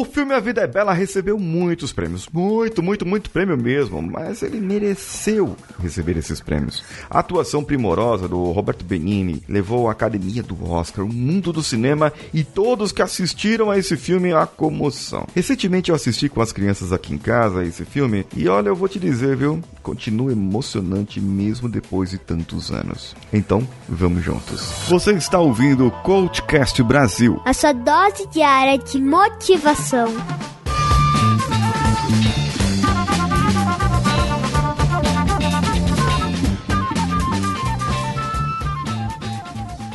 O filme A Vida é Bela recebeu muitos prêmios, muito, muito, muito prêmio mesmo, mas ele mereceu receber esses prêmios. A atuação primorosa do Roberto Benini levou a academia do Oscar, o mundo do cinema e todos que assistiram a esse filme a comoção. Recentemente eu assisti com as crianças aqui em casa esse filme e olha, eu vou te dizer, viu? Continua emocionante mesmo depois de tantos anos. Então, vamos juntos. Você está ouvindo o Coachcast Brasil. A sua dose diária de motivação.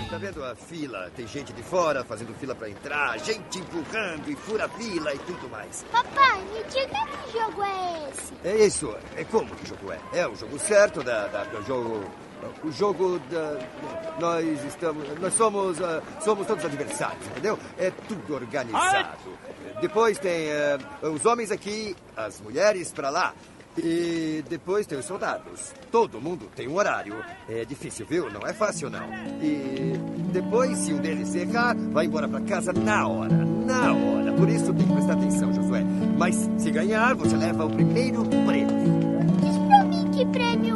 Tá vendo a fila? Tem gente de fora fazendo fila pra entrar, gente empurrando e fura fila e tudo mais. Papai, me diga que jogo é esse? É isso. É como que jogo é? É o jogo certo da, da- do jogo. O jogo da. Nós estamos. Nós somos. ah, somos todos adversários, entendeu? É tudo organizado. Depois tem ah, os homens aqui, as mulheres pra lá. E depois tem os soldados. Todo mundo tem um horário. É difícil, viu? Não é fácil, não. E depois, se um deles errar, vai embora pra casa na hora. Na hora. Por isso tem que prestar atenção, Josué. Mas se ganhar, você leva o primeiro prêmio. Diz pra mim que prêmio.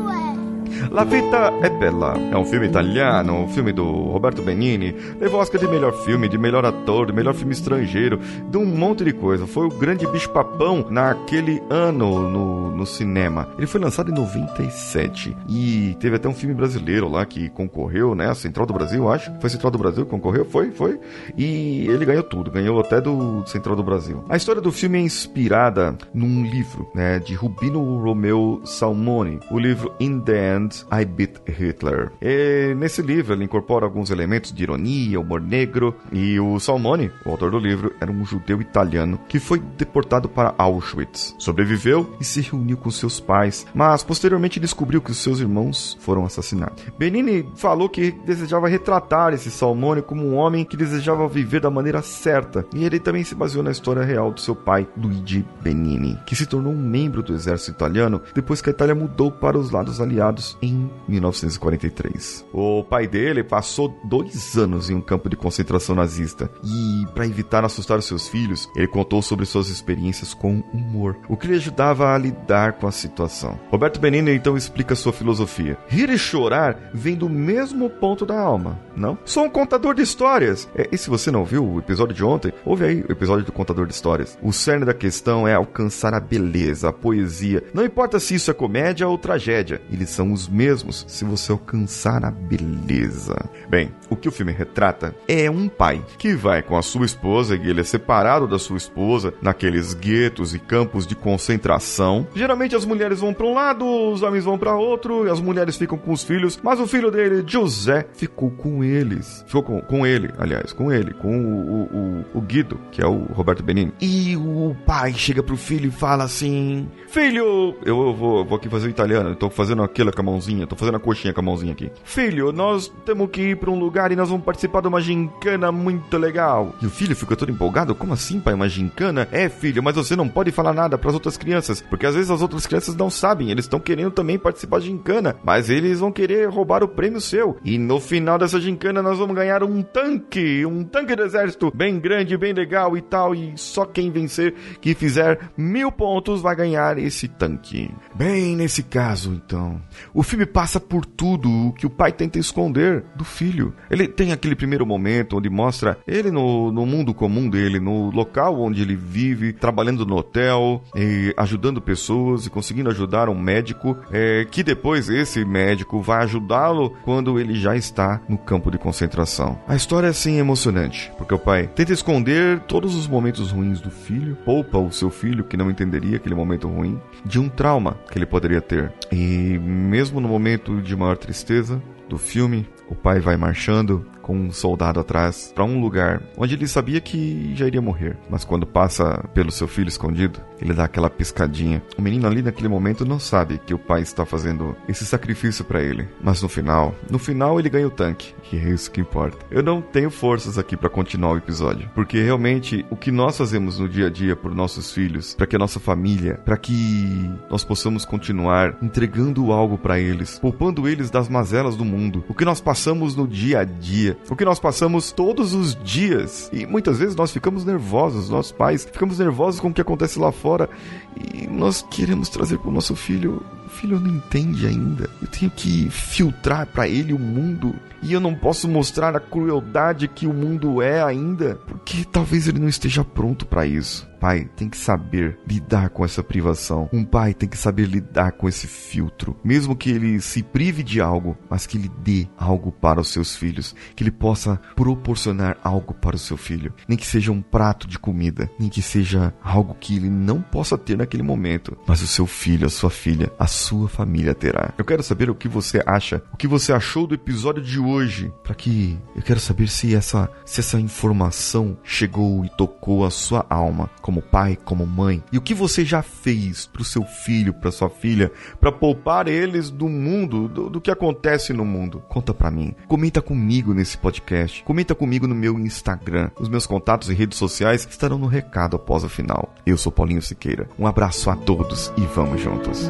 La Vita è Bella é um filme italiano, um filme do Roberto Benini. Levou Oscar de melhor filme, de melhor ator, de melhor filme estrangeiro, de um monte de coisa. Foi o grande bicho-papão naquele ano no, no cinema. Ele foi lançado em 97 e teve até um filme brasileiro lá que concorreu, né? Central do Brasil, acho. Foi Central do Brasil que concorreu? Foi, foi. E ele ganhou tudo, ganhou até do Central do Brasil. A história do filme é inspirada num livro, né? De Rubino Romeu Salmone. O livro In the End, I Beat Hitler. E nesse livro ele incorpora alguns elementos de ironia, humor negro e o Salmone, o autor do livro, era um judeu italiano que foi deportado para Auschwitz. Sobreviveu e se reuniu com seus pais, mas posteriormente descobriu que os seus irmãos foram assassinados. Benini falou que desejava retratar esse Salmone como um homem que desejava viver da maneira certa, e ele também se baseou na história real do seu pai, Luigi Benini, que se tornou um membro do exército italiano depois que a Itália mudou para os lados aliados em 1943. O pai dele passou dois anos em um campo de concentração nazista e, para evitar assustar os seus filhos, ele contou sobre suas experiências com humor, o que lhe ajudava a lidar com a situação. Roberto Benini então explica sua filosofia. Rir e chorar vem do mesmo ponto da alma, não? Sou um contador de histórias. É, e se você não viu o episódio de ontem, ouve aí o episódio do contador de histórias. O cerne da questão é alcançar a beleza, a poesia. Não importa se isso é comédia ou tragédia, eles são os mesmos se você alcançar a beleza. Bem, o que o filme retrata é um pai que vai com a sua esposa, e ele é separado da sua esposa, naqueles guetos e campos de concentração. Geralmente as mulheres vão para um lado, os homens vão para outro, e as mulheres ficam com os filhos, mas o filho dele, José, ficou com eles. Ficou com, com ele, aliás, com ele, com o, o, o, Guido, que é o Roberto Benini. E o pai chega pro filho e fala assim: Filho, eu, eu vou, vou aqui fazer o italiano, eu tô fazendo aquilo com a mãozinha, tô fazendo a coxinha com a mãozinha aqui. Filho, nós temos que ir pra um lugar e nós vamos participar de uma gincana muito legal. E o filho fica todo empolgado: Como assim, pai? Uma gincana? É, filho, mas você não pode falar nada pras outras crianças, porque às vezes as outras crianças não sabem, eles estão querendo também participar de gincana, mas eles vão querer roubar o prêmio seu. E no final dessa gincana nós vamos ganhar um tanque, um tanque do exército bem grande, bem legal e tal, e só quem vencer, que fizer mil pontos, vai ganhar esse tanque. Bem, nesse caso, então, o filme passa por tudo o que o pai tenta esconder do filho. Ele tem aquele primeiro momento onde mostra ele no, no mundo comum dele, no local onde ele vive, trabalhando no hotel, e ajudando pessoas e conseguindo ajudar um médico, é, que depois esse médico vai ajudá-lo quando ele já está no campo de concentração. A história é assim emocionante, porque o pai tenta esconder todos os momentos ruins do filho, poupa o seu filho que não entenderia aquele momento ruim, de um trauma que ele poderia ter. E mesmo no momento de maior tristeza do filme, o pai vai marchando com um soldado atrás para um lugar onde ele sabia que já iria morrer, mas quando passa pelo seu filho escondido, ele dá aquela piscadinha. O menino ali naquele momento não sabe que o pai está fazendo esse sacrifício para ele, mas no final, no final ele ganha o tanque, e é isso que importa. Eu não tenho forças aqui para continuar o episódio, porque realmente o que nós fazemos no dia a dia por nossos filhos, para que a nossa família, para que nós possamos continuar entregando algo para eles, poupando eles das mazelas do mundo, o que nós passamos no dia a dia, o que nós passamos todos os dias. E muitas vezes nós ficamos nervosos, nossos pais ficamos nervosos com o que acontece lá fora e nós queremos trazer para o nosso filho. O filho não entende ainda. Eu tenho que filtrar para ele o mundo e eu não posso mostrar a crueldade que o mundo é ainda, porque talvez ele não esteja pronto para isso pai tem que saber lidar com essa privação. Um pai tem que saber lidar com esse filtro. Mesmo que ele se prive de algo, mas que ele dê algo para os seus filhos. Que ele possa proporcionar algo para o seu filho. Nem que seja um prato de comida. Nem que seja algo que ele não possa ter naquele momento. Mas o seu filho, a sua filha, a sua família terá. Eu quero saber o que você acha. O que você achou do episódio de hoje. Para que eu quero saber se essa, se essa informação chegou e tocou a sua alma como pai, como mãe, e o que você já fez para o seu filho, para sua filha, para poupar eles do mundo, do, do que acontece no mundo. Conta para mim. Comenta comigo nesse podcast. Comenta comigo no meu Instagram. Os meus contatos e redes sociais estarão no recado após o final. Eu sou Paulinho Siqueira. Um abraço a todos e vamos juntos.